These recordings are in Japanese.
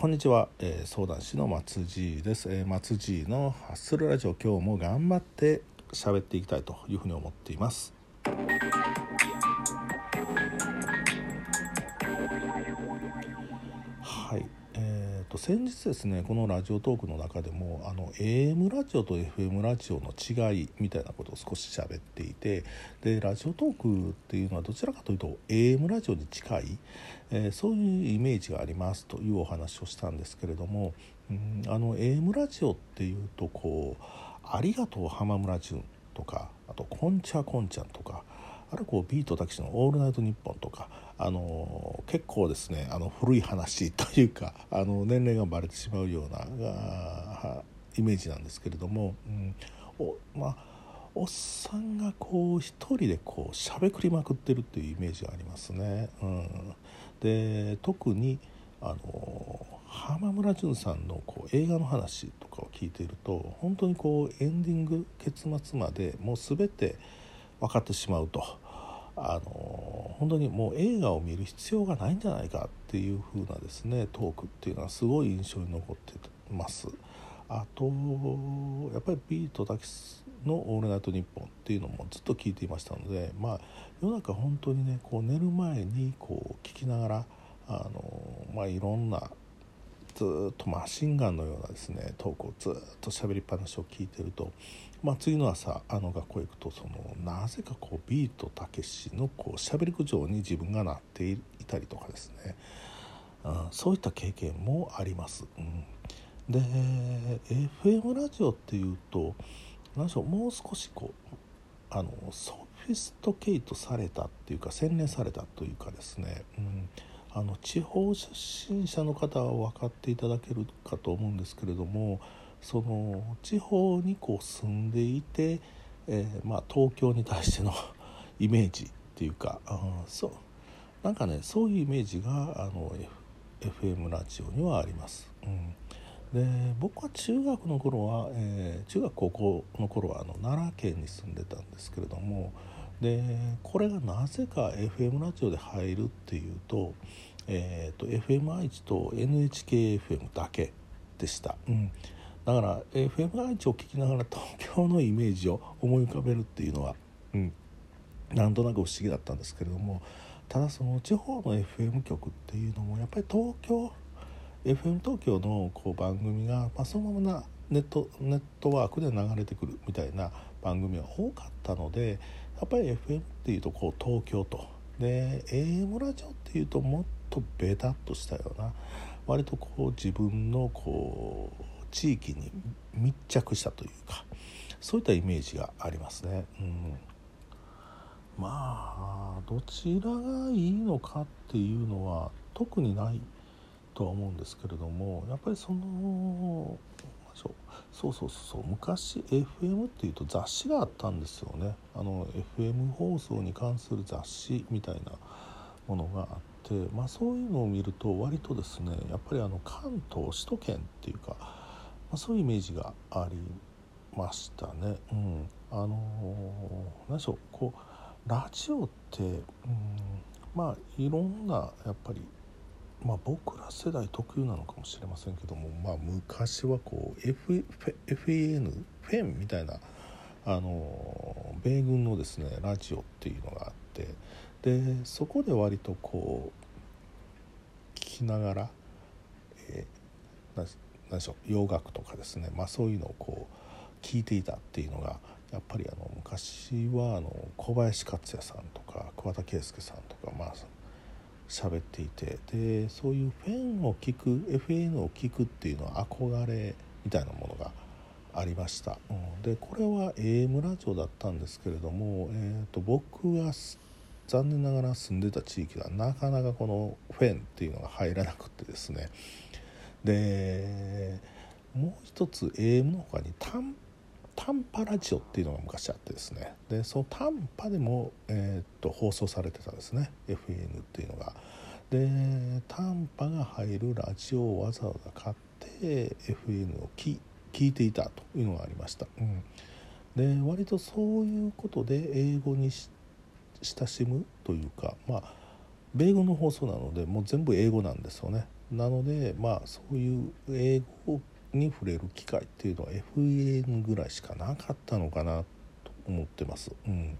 こんにちは、えー、相談師の松地です、えー、松地のハッスルラジオ。今日も頑張って喋っていきたいというふうに思っています。先日ですねこのラジオトークの中でもあの AM ラジオと FM ラジオの違いみたいなことを少し喋っていてでラジオトークっていうのはどちらかというと AM ラジオに近いえー、そういうイメージがありますというお話をしたんですけれども、うん、あの AM ラジオっていうとこう「ありがとう浜村淳」とかあと「こんちゃこんちゃん」とかあるこうビートたけしの「オールナイトニッポン」とか、あの結構ですねあの古い話というかあの年齢がバレてしまうようなイメージなんですけれども、うん、おまあおっさんがこう一人でこうしゃべくりまくってるっていうイメージがありますね。うん、で特にあの浜村淳さんのこう映画の話とかを聞いていると本当にこうエンディング結末までもう全て分かってしまうとあの本当にもう映画を見る必要がないんじゃないかっていう風なですねトークっていうのはすごい印象に残ってます。あとやっぱりビートたけしの「オールナイトニッポン」っていうのもずっと聞いていましたのでまあ世の中本当にねこう寝る前にこう聞きながらあの、まあ、いろんなずっとマシンガンのようなですねトークをずっと喋りっぱなしを聞いてると、まあ、次の朝あの学校行くとそのなぜかこうビートたけしのこう喋り口調に自分がなっていたりとかですね、うん、そういった経験もあります。うん。で FM ラジオっていうと何でしょうもう少しこうあのソフィストケイトされたっていうか洗練されたというかですね、うん、あの地方出身者の方は分かっていただけるかと思うんですけれどもその地方にこう住んでいて、えー、まあ、東京に対しての イメージっていうか、うん、そうなんかねそういうイメージがあの、F、FM ラジオにはあります。うんで僕は中学の頃は、えー、中学高校の頃はあの奈良県に住んでたんですけれどもでこれがなぜか FM ラジオで入るっていうと,、えーと、FM 愛知と NHKFM だけでした、うん、だから FM 愛知を聞きながら東京のイメージを思い浮かべるっていうのは、うん、なんとなく不思議だったんですけれどもただその地方の FM 局っていうのもやっぱり東京 FM 東京のこう番組が、まあ、そのままなネットネットワークで流れてくるみたいな番組が多かったのでやっぱり FM っていうとこう東京とで AM ラジオっていうともっとベタっとしたような割とこう自分のこう地域に密着したというかそういったイメージがありますね。うん、まあどちらがいいのかっていうのは特にないとは思うんですけれどもやっぱりそのそう。そうそうそう昔 FM っていうと雑誌があったんですよね。あの FM 放送に関する雑誌みたいなものがあって、まあ、そういうのを見ると割とですねやっぱりあの関東首都圏っていうか、まあ、そういうイメージがありましたね。うん、あの何でしょう。こうラジオって、うん、まあいろんなやっぱりまあ、僕ら世代特有なのかもしれませんけども、まあ、昔はこう、F、FAN フェンみたいなあの米軍のですねラジオっていうのがあってでそこで割とこう聞きながら、えー、何でしょう洋楽とかですね、まあ、そういうのをこう聞いていたっていうのがやっぱりあの昔はあの小林克也さんとか桑田佳祐さんとかまあ喋っていてでそういうフェンを聞く FN を聞くっていうのは憧れみたいなものがありました、うん、でこれは AM ラジオだったんですけれども、えーと、僕が残念ながら住んでた地域はなかなかこのフェンっていうのが入らなくてですね。でもう一つ AM の他に短短波ラジオっていうのが昔あってですねでその短波でも、えー、っと放送されてたですね FN っていうのが。で短波が入るラジオをわざわざ買って FN を聞いていたというのがありました。うん、で割とそういうことで英語に親しむというかまあ米軍の放送なのでもう全部英語なんですよね。なのでまあそういう英語に触れる機会っていうのは FEN ぐらいしかなかったのかなと思ってます。うん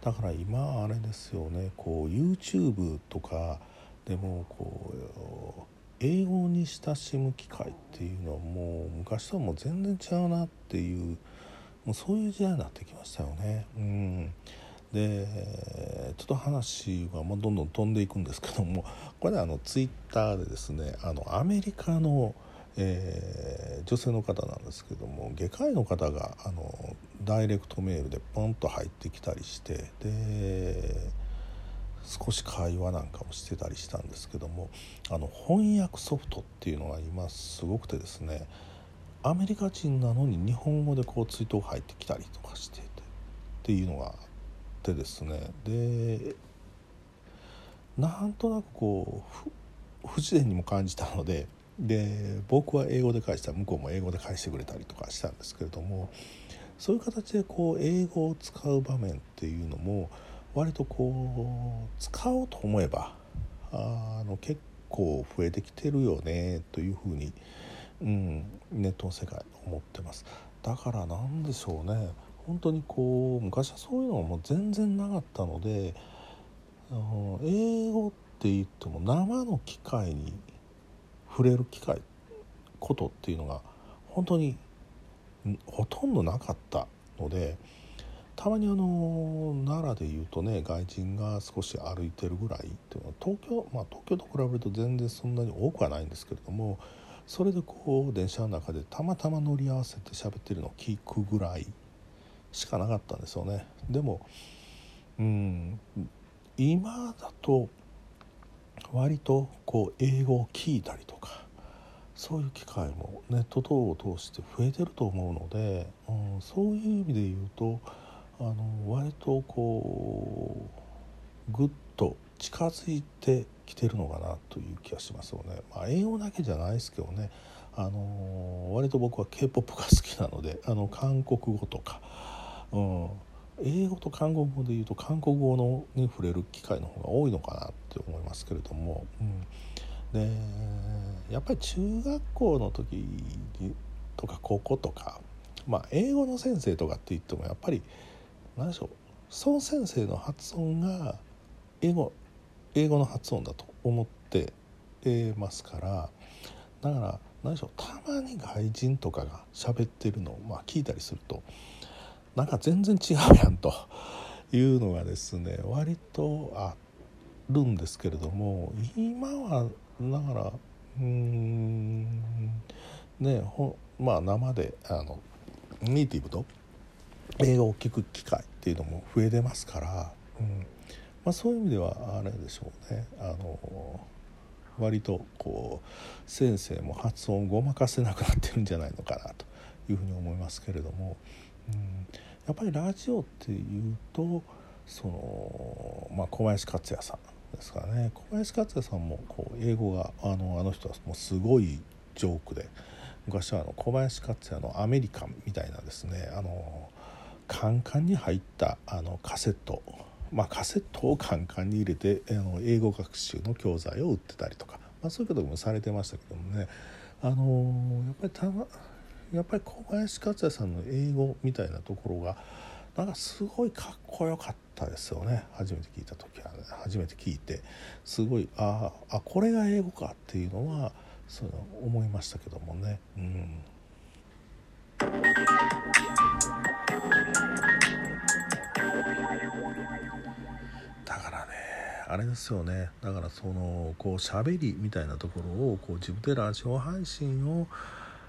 だから今あれですよねこう YouTube とかでもこう英語に親しむ機会っていうのはもう昔とはもう全然違うなっていうもうそういう時代になってきましたよね。うんでちょっと話はもうどんどん飛んでいくんですけどもこれあのツイッターでですねあのアメリカの、えー、女性の方なんですけども外科医の方があのダイレクトメールでポンと入ってきたりしてで少し会話なんかもしてたりしたんですけどもあの翻訳ソフトっていうのが今すごくてですねアメリカ人なのに日本語でこうツイートが入ってきたりとかしててっていうのがあってですねでなんとなくこう不自然にも感じたのでで僕は英語で返したら向こうも英語で返してくれたりとかしたんですけれどもそういう形でこう英語を使う場面っていうのも割とこう使おうと思えばあの結構増えてきてるよねというふうに、うん、ネットの世界思ってます。だからなんでしょうね。本当にこう昔はそういうのもう全然なかったので英語って言っても生の機会に触れる機会ことっていうのが本当にほとんどなかったのでたまにあの奈良でいうとね外人が少し歩いてるぐらいっていうのは東京まあ東京と比べると全然そんなに多くはないんですけれどもそれでこう電車の中でたまたま乗り合わせて喋ってるのを聞くぐらいしかなかったんですよね。でもうん今だと割とこう英語を聞いたりとかそういう機会もネット等を通して増えてると思うので、うん、そういう意味で言うとあの割とこうぐっと近づいてきてるのかなという気がしますよね。まあ、英語だけじゃないですけどねあの割と僕は k p o p が好きなので あの韓国語とか、うん、英語と韓国語で言うと韓国語のに触れる機会の方が多いのかなって思いますけれども。うんでやっぱり中学校の時とか高校とかまあ英語の先生とかって言ってもやっぱり何でしょうその先生の発音が英語英語の発音だと思ってますからだから何でしょうたまに外人とかが喋ってるのを、まあ、聞いたりするとなんか全然違うやんというのがですね割とあっるんですけれども今はだからうんねほまあ生であのネイティブと映画を聴く機会っていうのも増えてますから、うん。まあ、そういう意味ではあれでしょうね。あの割とこう先生も発音をごまかせなくなってるんじゃないのかなというふうに思いますけれども、うん、やっぱりラジオっていうとその、まあ、小林克也さんですかね。小林克也さんもこう英語があのあの人はもうすごいジョークで昔はあの小林克也の「アメリカン」みたいなですねあのカンカンに入ったあのカセット。まあカセットをカンカンに入れてあの英語学習の教材を売ってたりとか、まあ、そういうこともされてましたけどもね。あのやっぱりたやっぱり小林克也さんの英語みたいなところがなんかすごいかっこよかったですよね。初めて聞いた時は、ね、初めて聞いて。すごいああこれが英語かっていうのはその思いましたけどもね。うん。だからねあれですよね。だからそのこう喋りみたいなところをこう自分でラジオ配信を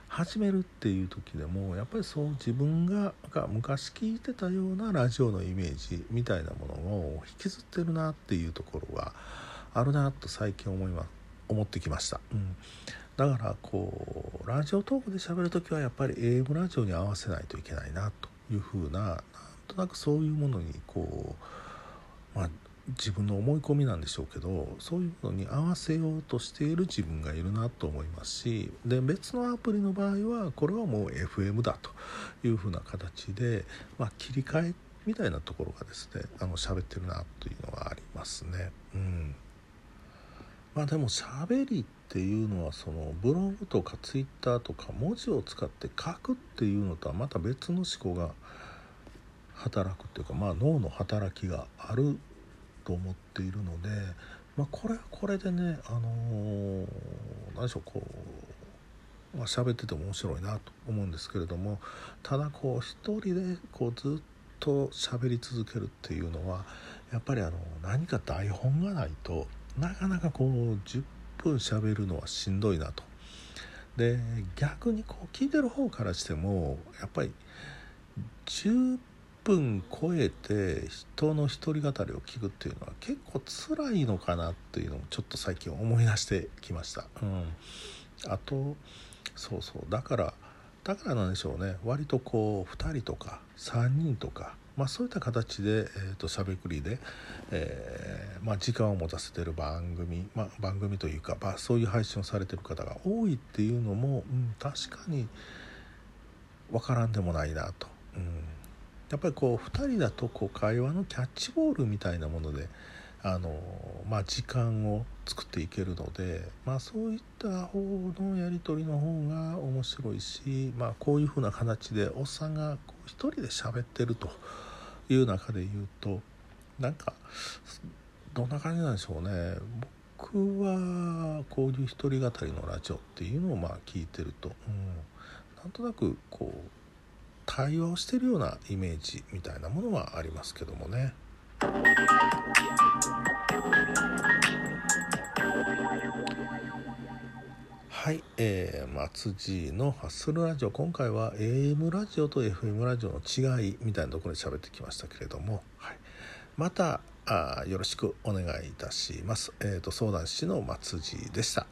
始めるっていう時でもやっぱりそう自分が昔聞いてたようなラジオのイメージみたいなものを引きずってるなっていうところがあるなと最近思いま思ってきました、うん、だからこうラジオトークで喋る時はやっぱり AM ラジオに合わせないといけないなというふうななんとなくそういうものにこうまあ自分の思い込みなんでしょうけどそういうのに合わせようとしている自分がいるなと思いますしで別のアプリの場合はこれはもう FM だというふうな形で、まあ、切り替えみたいなところがですねあの喋ってるなというのがありますね。うんまあでも喋りっていうのはそのブログとかツイッターとか文字を使って書くっていうのとはまた別の思考が働くっていうかまあ脳の働きがあると思っているので、まあ、これはこれでねあの、何でしょうこう、まあ、喋ってても面白いなと思うんですけれどもただこう一人でこうずっと喋り続けるっていうのはやっぱりあの何か台本がないとなかなかこう10分喋るのはしんどいなと。で逆にこう聞いてる方からしてもやっぱり10分超えて人の独り語りを聞くっていうのは結構辛いのかなっていうのもちょっと最近思い出してきました。うん、あとそうそうだからだからなんでしょうね割とこう2人とか3人とかまあ、そういった形で、えーと、しゃべくりで、えー、まあ、時間を持たせてる番組、まあ、番組というか、まあ、そういう配信をされてる方が多いっていうのも、うん、確かに分からんでもないなと。うん、やっぱりこう2人だとこう会話のキャッチボールみたいなものであの、まあ、時間を作っていけるので、まあ、そういった方のやり取りの方が面白いし、まあ、こういうふうな形でおっさんがこう一人で喋ってると。いう中で言うとなんかどんな感じなんでしょうね僕はこういう一人語りのラジオっていうのをまあ聞いてると、うん、なんとなくこう対話をしてるようなイメージみたいなものはありますけどもね。はい、えー、松地のハッスルラジオ今回は AM ラジオと FM ラジオの違いみたいなところで喋ってきましたけれども、はい、またあよろしくお願いいたします。えーと、相談師の松地でした。